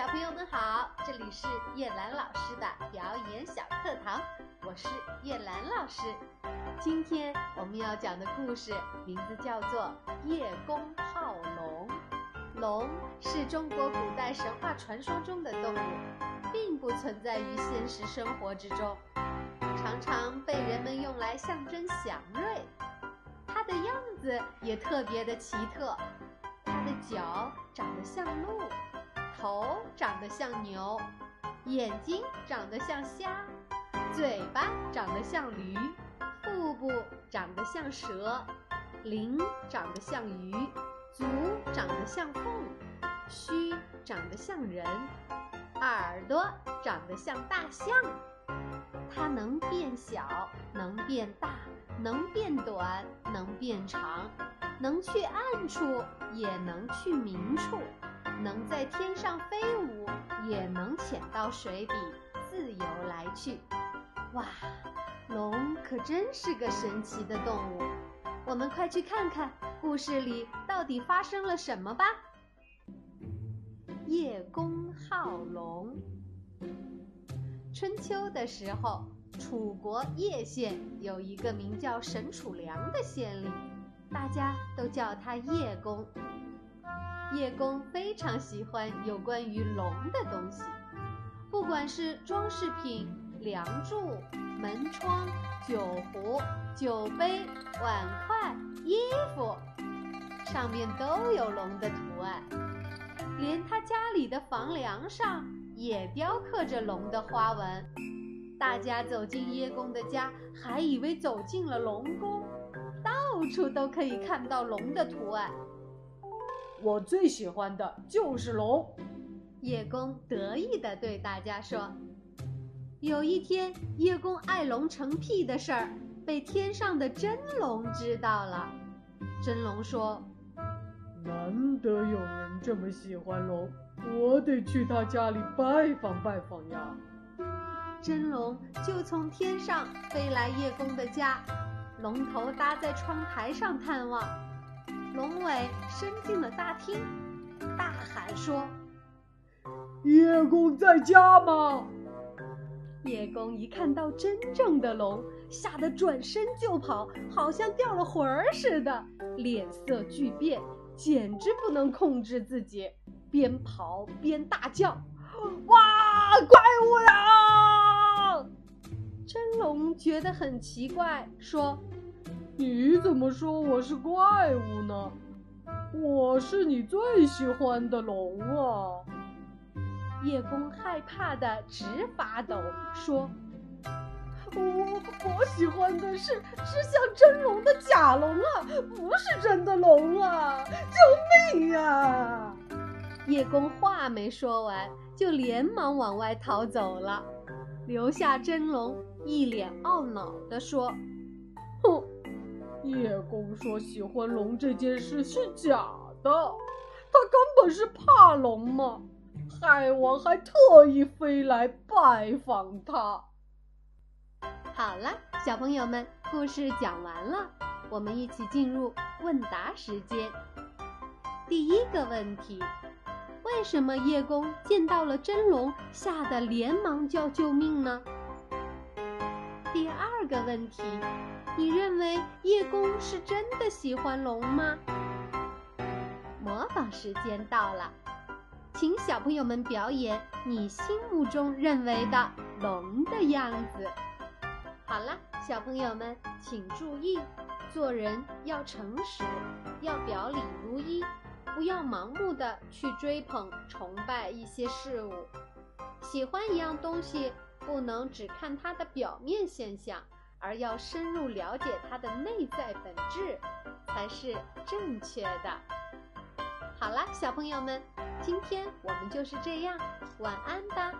小朋友们好，这里是叶兰老师的表演小课堂，我是叶兰老师。今天我们要讲的故事名字叫做《叶公好龙》。龙是中国古代神话传说中的动物，并不存在于现实生活之中，常常被人们用来象征祥瑞。它的样子也特别的奇特，它的脚长得像鹿。头长得像牛，眼睛长得像虾，嘴巴长得像驴，腹部长得像蛇，鳞长得像鱼，足长得像凤，须长得像人，耳朵长得像大象。它能变小，能变大，能变短，能变长，能去暗处，也能去明处。能在天上飞舞，也能潜到水底自由来去。哇，龙可真是个神奇的动物！我们快去看看故事里到底发生了什么吧。叶公好龙。春秋的时候，楚国叶县有一个名叫沈楚良的县令，大家都叫他叶公。叶公非常喜欢有关于龙的东西，不管是装饰品、梁柱、门窗、酒壶、酒杯、碗筷、衣服，上面都有龙的图案，连他家里的房梁上也雕刻着龙的花纹。大家走进叶公的家，还以为走进了龙宫，到处都可以看到龙的图案。我最喜欢的就是龙，叶公得意地对大家说。有一天，叶公爱龙成癖的事儿被天上的真龙知道了。真龙说：“难得有人这么喜欢龙，我得去他家里拜访拜访呀。”真龙就从天上飞来叶公的家，龙头搭在窗台上探望。龙尾伸进了大厅，大喊说：“叶公在家吗？”叶公一看到真正的龙，吓得转身就跑，好像掉了魂儿似的，脸色巨变，简直不能控制自己，边跑边大叫：“哇，怪物呀！”真龙觉得很奇怪，说。你怎么说我是怪物呢？我是你最喜欢的龙啊！叶公害怕的直发抖，说：“我我喜欢的是是像真龙的假龙啊，不是真的龙啊！救命啊！”叶公话没说完，就连忙往外逃走了，留下真龙一脸懊恼地说：“！”叶公说：“喜欢龙这件事是假的，他根本是怕龙嘛，害我还特意飞来拜访他。”好了，小朋友们，故事讲完了，我们一起进入问答时间。第一个问题：为什么叶公见到了真龙，吓得连忙叫救命呢？个问题。你认为叶公是真的喜欢龙吗？模仿时间到了，请小朋友们表演你心目中认为的龙的样子。好了，小朋友们请注意，做人要诚实，要表里如一，不要盲目的去追捧、崇拜一些事物。喜欢一样东西，不能只看它的表面现象。而要深入了解它的内在本质，才是正确的。好了，小朋友们，今天我们就是这样，晚安吧。